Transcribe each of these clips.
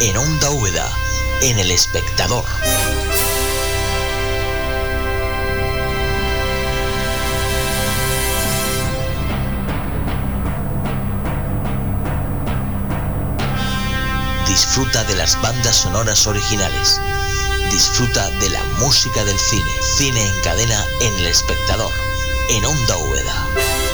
en Onda Úbeda, en El Espectador. Disfruta de las bandas sonoras originales. Disfruta de la música del cine. Cine en cadena en El Espectador, en Onda Úbeda.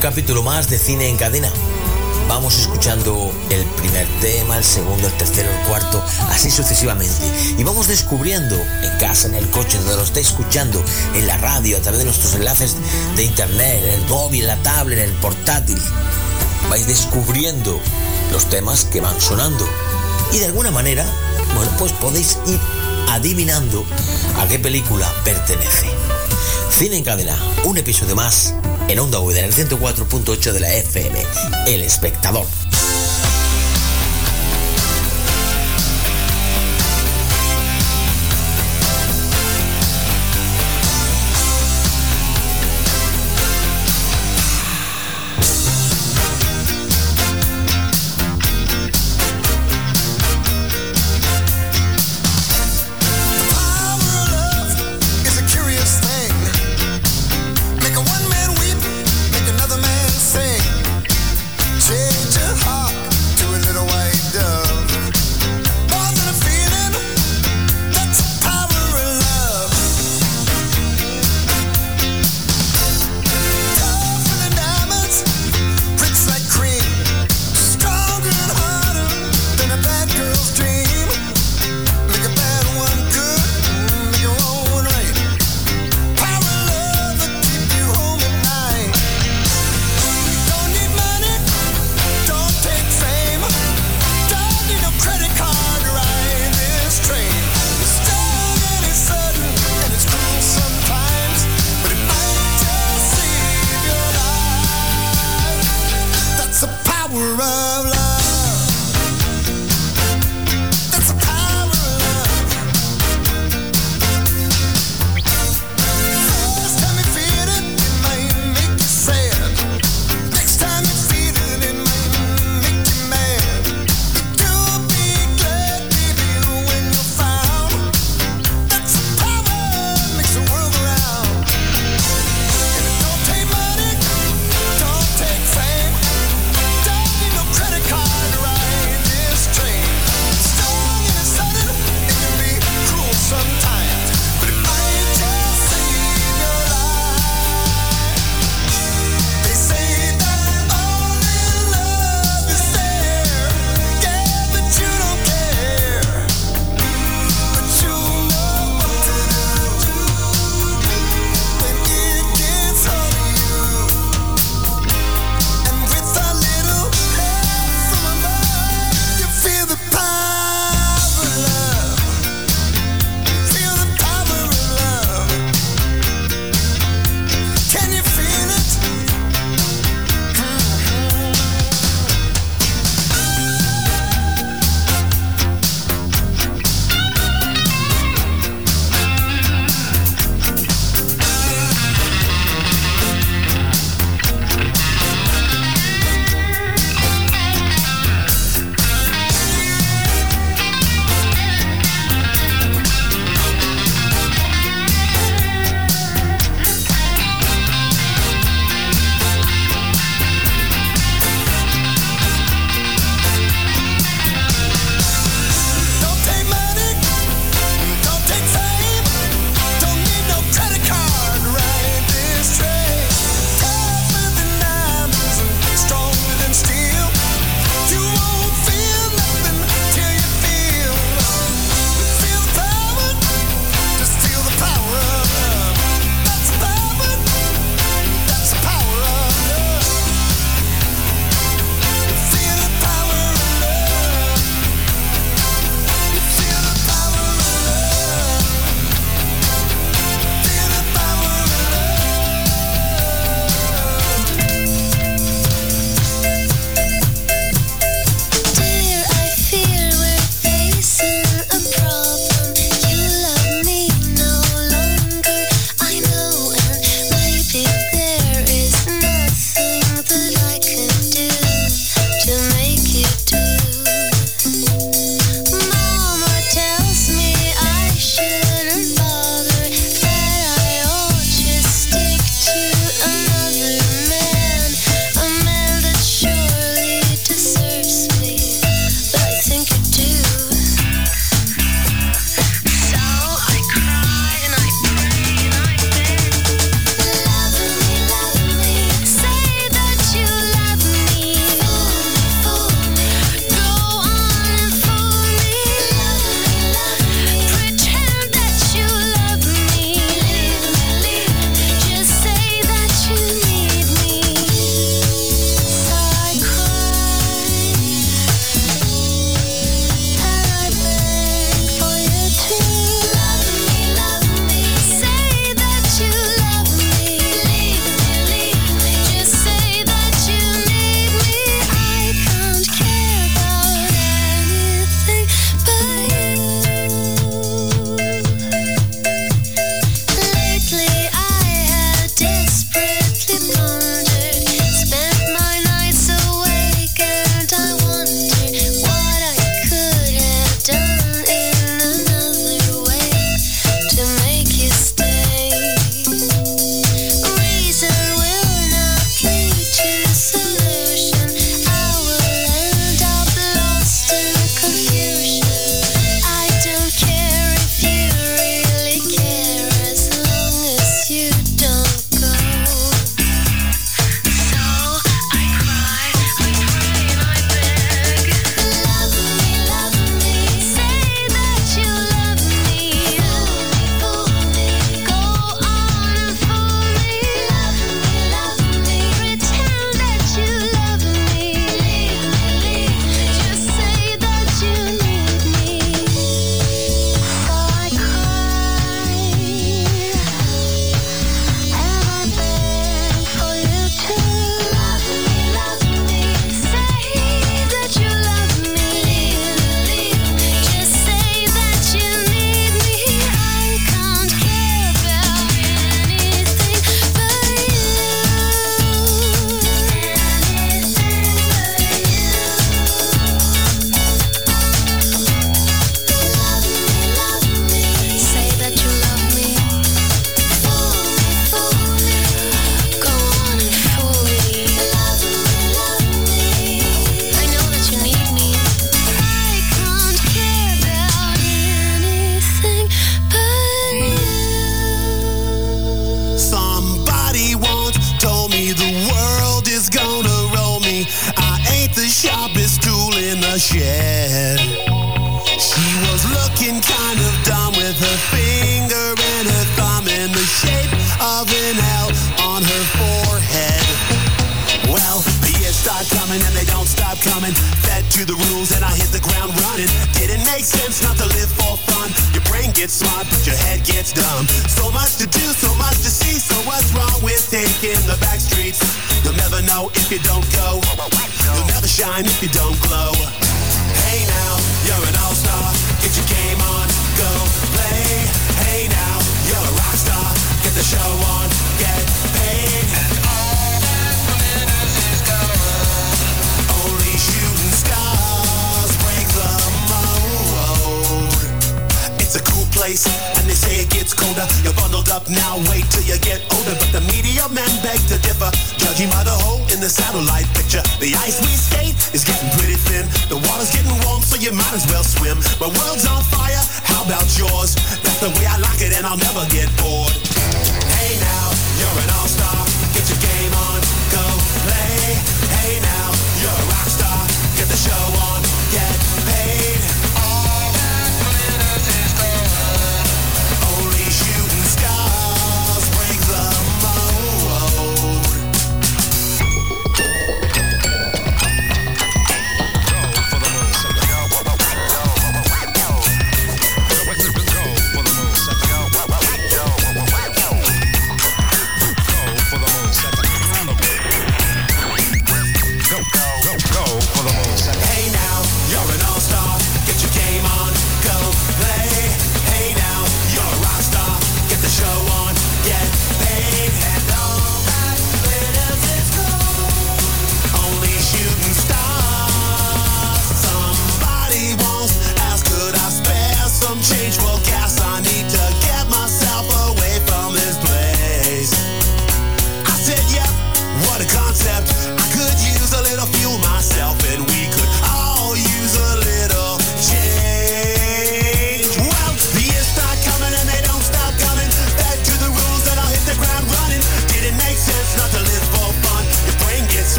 Capítulo más de Cine en Cadena. Vamos escuchando el primer tema, el segundo, el tercero, el cuarto, así sucesivamente. Y vamos descubriendo en casa, en el coche, donde lo esté escuchando, en la radio, a través de nuestros enlaces de internet, en el móvil, la tablet, en el portátil. Vais descubriendo los temas que van sonando. Y de alguna manera, bueno, pues podéis ir adivinando a qué película pertenece. Cine en cadena, un episodio más en Onda U en el 104.8 de la FM, El Espectador.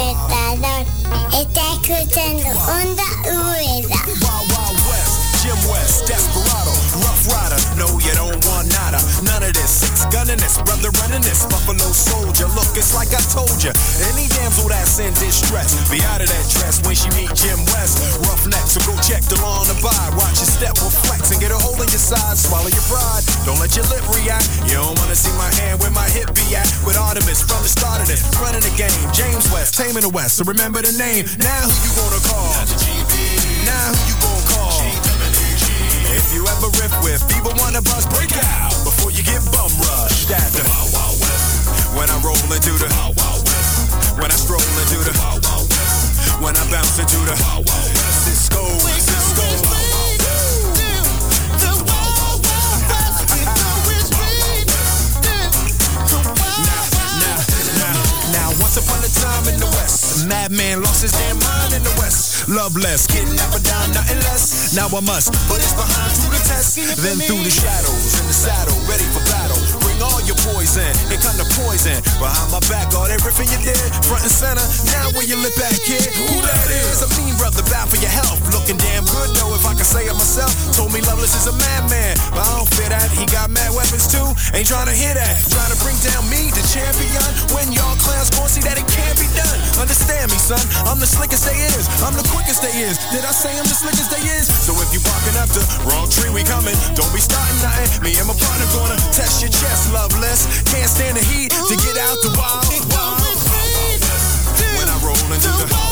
Despertador está escuchando Onda Rueda. Jim West, Desperado, Rough Rider. No, you don't want nada. None of this. Six gunning this, brother running this. Buffalo soldier. Look, it's like I told you. Any damsel that's in distress, be out of that dress when she meet Jim West. Rough neck, so go check the law on the. Watch your step will flex and get a hole in your side. Swallow your pride. Don't let your lip react. You don't wanna see my hand where my hip be at. With Artemis from the start of this, running the game. James West, taming the West. So remember the name. Now who you gonna call? Now who you gonna call? If you ever riff with people wanna bust, break out before you get bum rushed at the Wild Wild West. When I roll into the Wild Wild West. When I stroll into the Wild Wild West. When I bounce into the Wild Wild West. Cisco, Cisco. Time in the West, madman lost his damn mind in the West. Loveless, getting up and down, nothing less. Now I must put his behind to the test. Then through the shadows, in the saddle, ready for battle. Bring all your poison, here come the poison. Behind my back, all riffing you did, front and center. Now where you lip back, kid? Who that is? A mean brother, bad for your health. Looking damn good, though, if I can say it myself. Told me Loveless is a madman, but I don't fear that. He got mad weapons too, ain't trying to hear that. Trying to bring down me, the champion, when y'all clowns gon' see that it can't be done. Understand me, son, I'm the slickest they is, I'm the quickest they is. Did I say I'm the slickest they is? So if you barking up the wrong tree, we coming. Don't be starting nothing. Me and my partner gonna test your chest, loveless. Can't stand the heat to get out the wild, wild. When I roll into the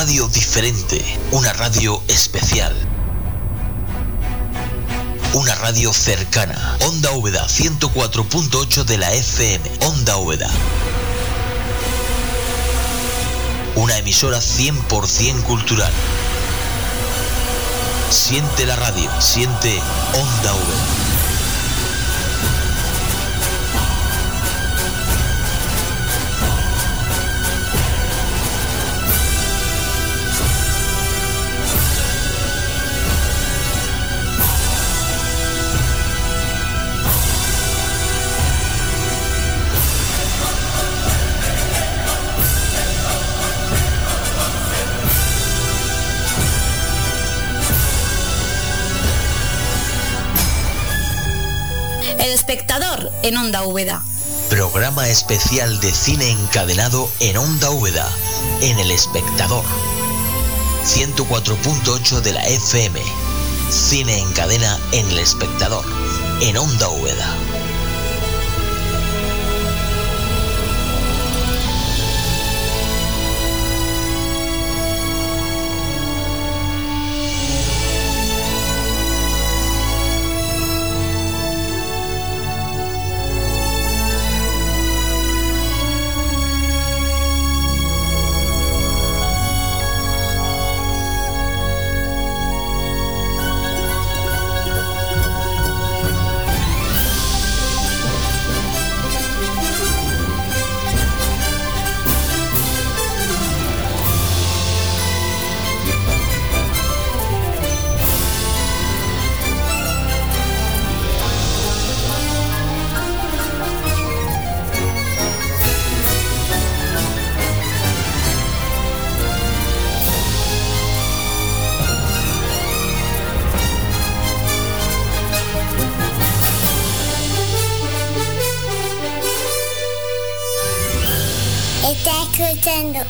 una radio diferente, una radio especial. Una radio cercana. Onda Úbeda 104.8 de la FM. Onda Úbeda. Una emisora 100% cultural. Siente la radio, siente Onda Úbeda. en Onda Úbeda. Programa especial de cine encadenado en Onda Úbeda, en El Espectador. 104.8 de la FM. Cine en cadena en El Espectador, en Onda Úbeda.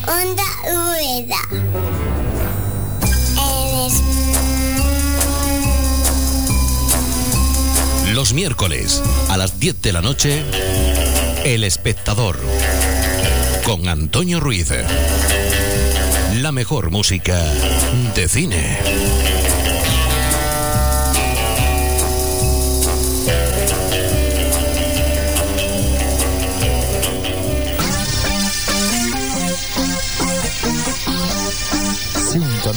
Onda Rueda. El... Mm. Los miércoles a las 10 de la noche, El Espectador, con Antonio Ruiz. La mejor música de cine.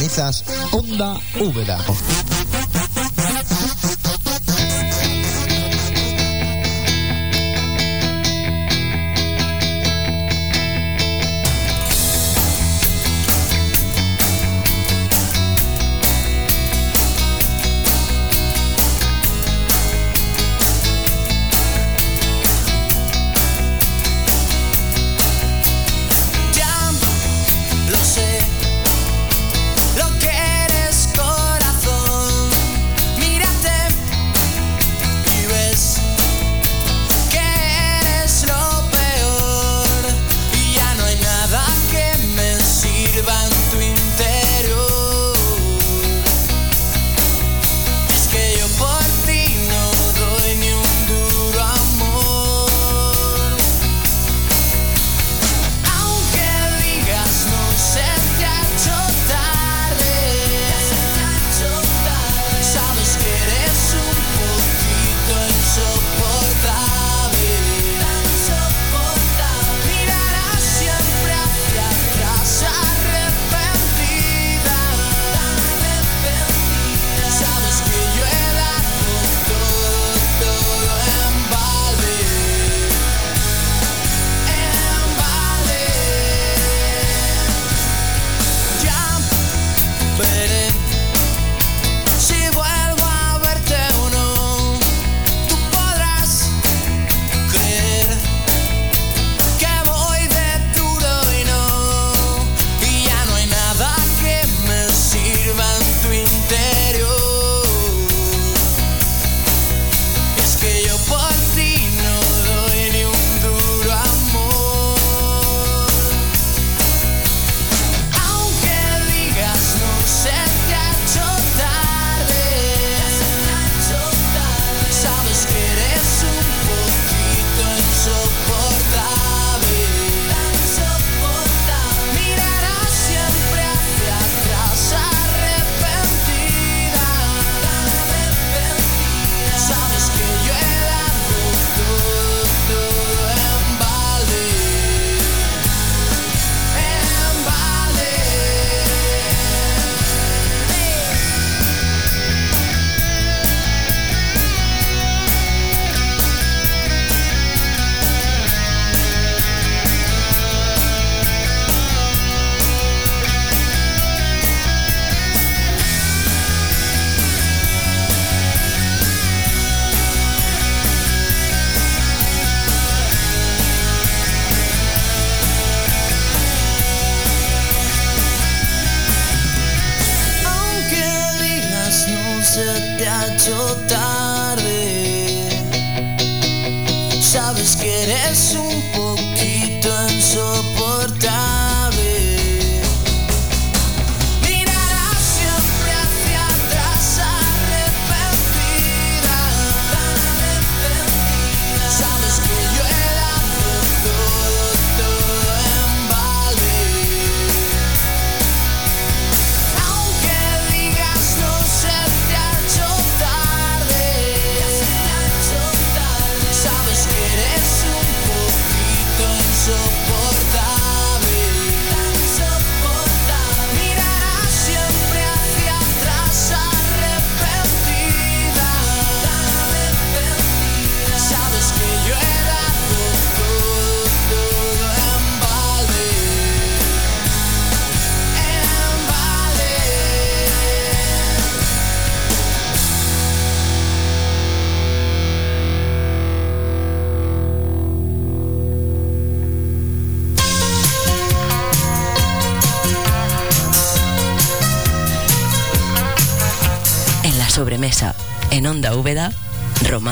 Cenizas, Onda Úbeda.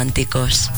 románticos.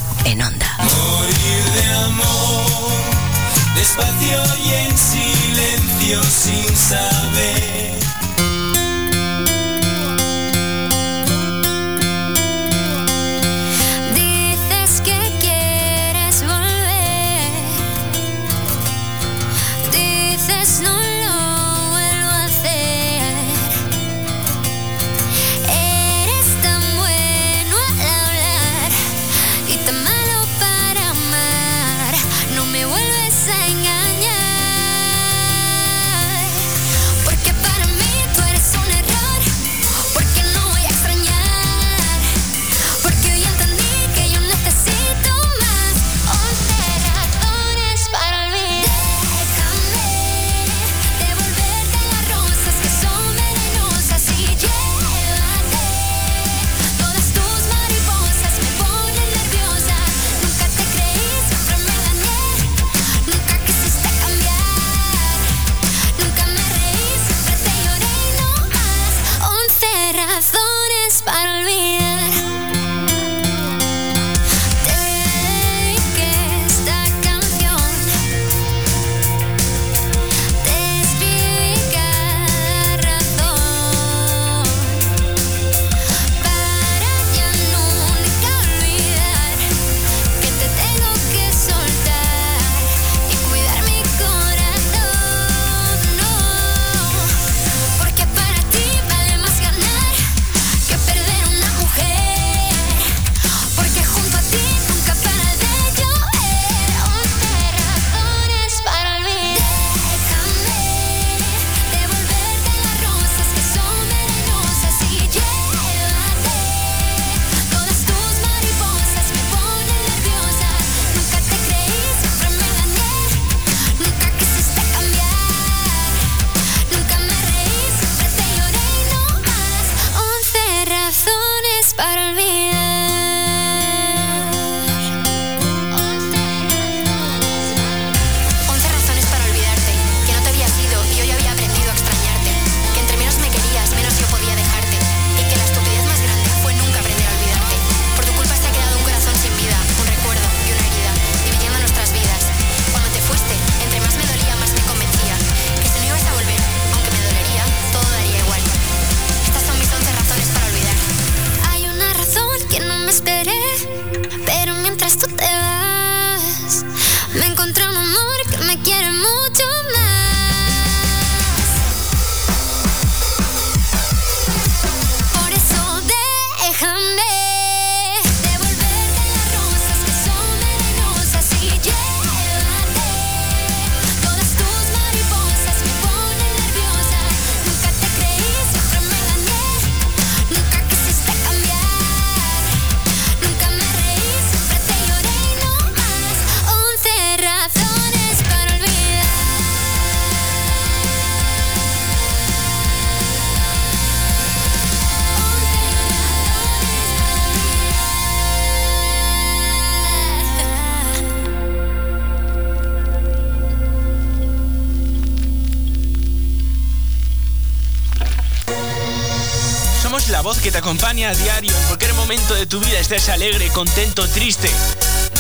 amaneces alegre, contento, triste.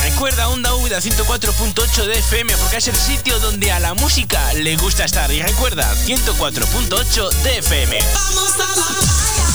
Recuerda Onda Úbeda 104.8 de FM porque es el sitio donde a la música le gusta estar. Y recuerda 104.8 de FM. Vamos a la playa.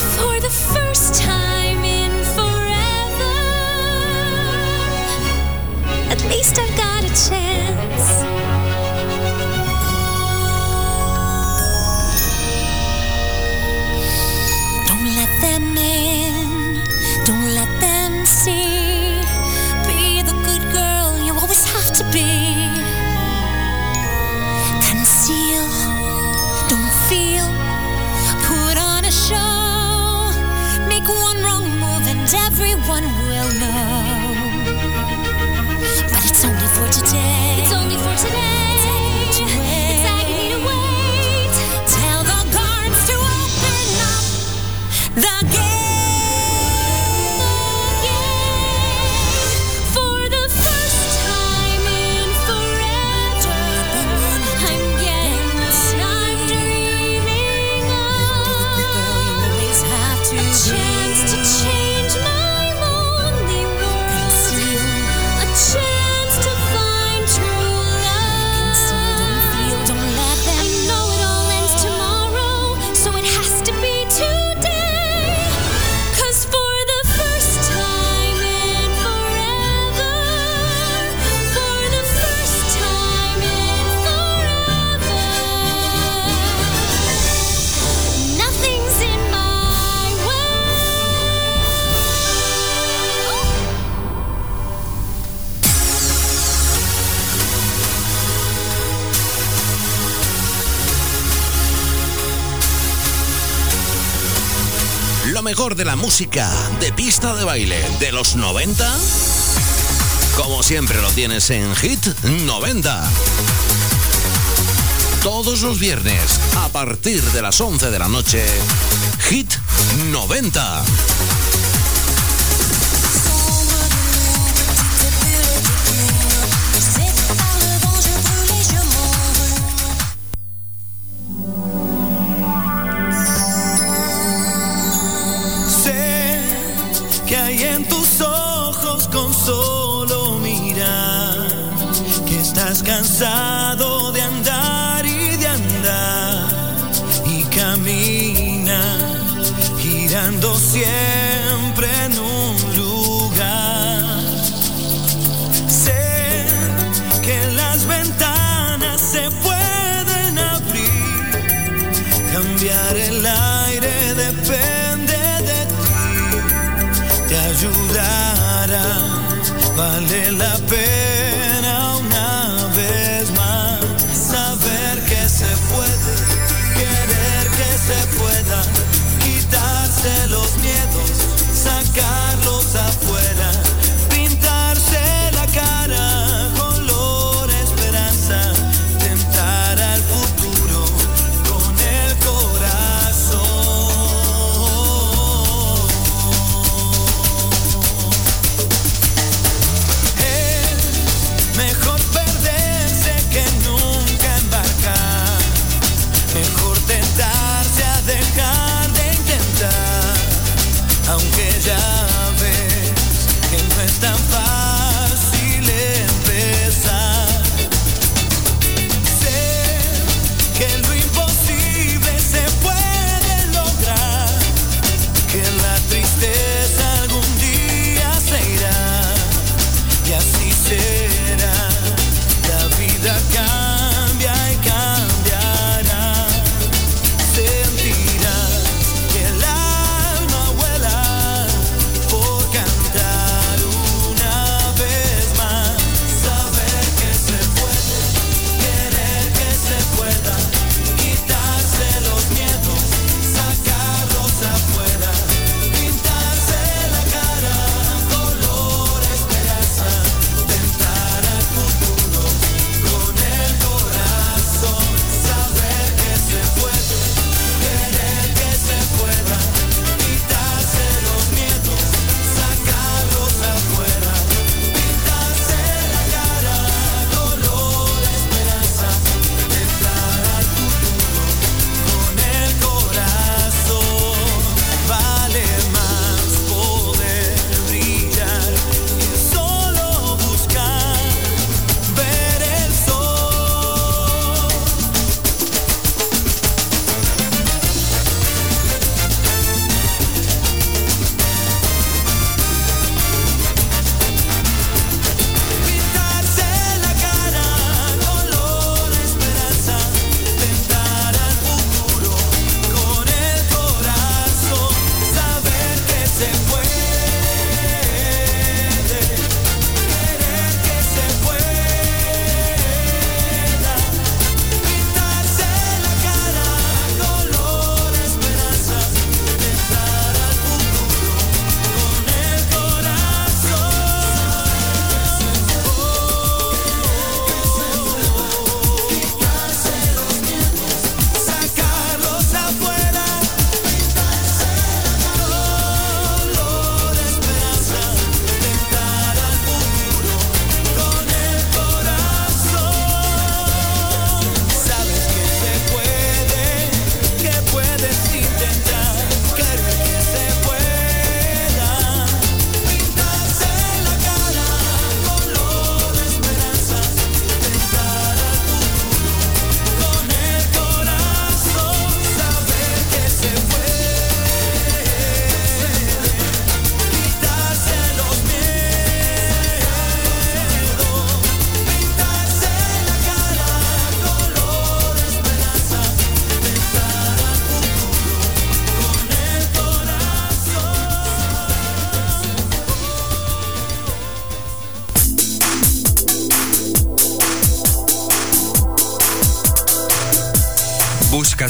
for mejor de la música de pista de baile de los 90, como siempre lo tienes en Hit 90. Todos los viernes, a partir de las 11 de la noche, Hit 90. Vale la pena una vez más saber que se puede, querer que se pueda, quitarse los miedos, sacarlos a Mejor tentar a dejar de intentar, aunque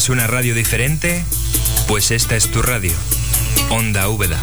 Una radio diferente? Pues esta es tu radio. Onda Úbeda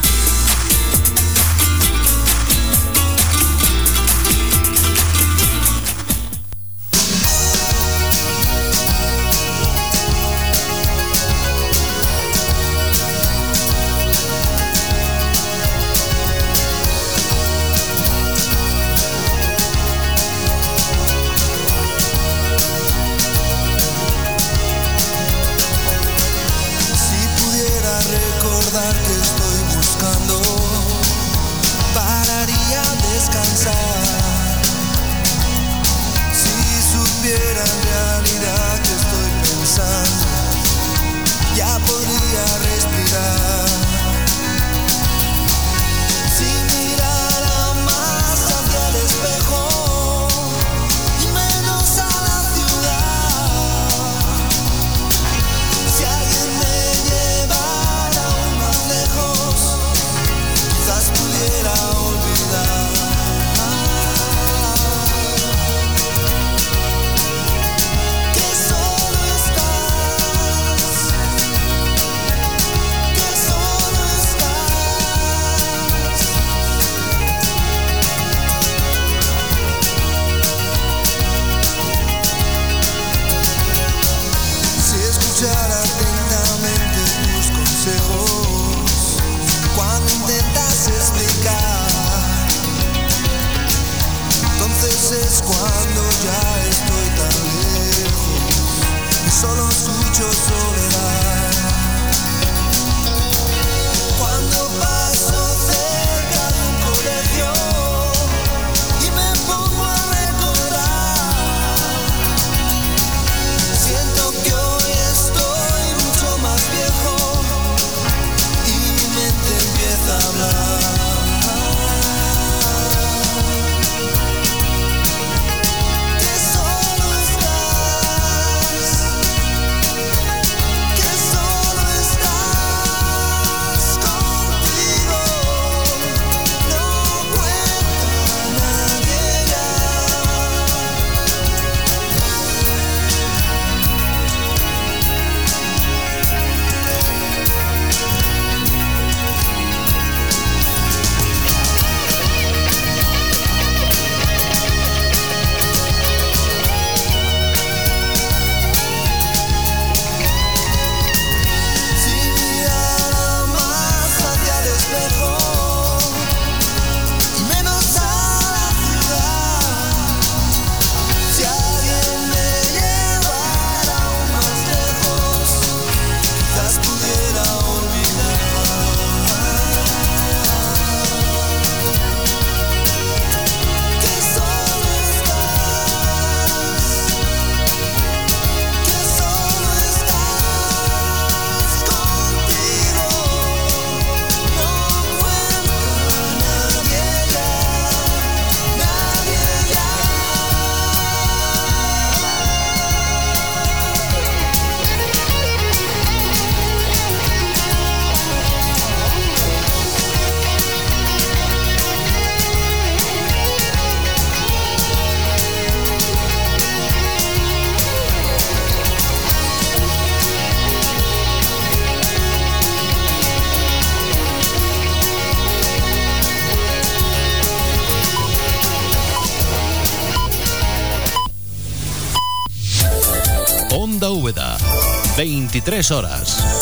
23 horas.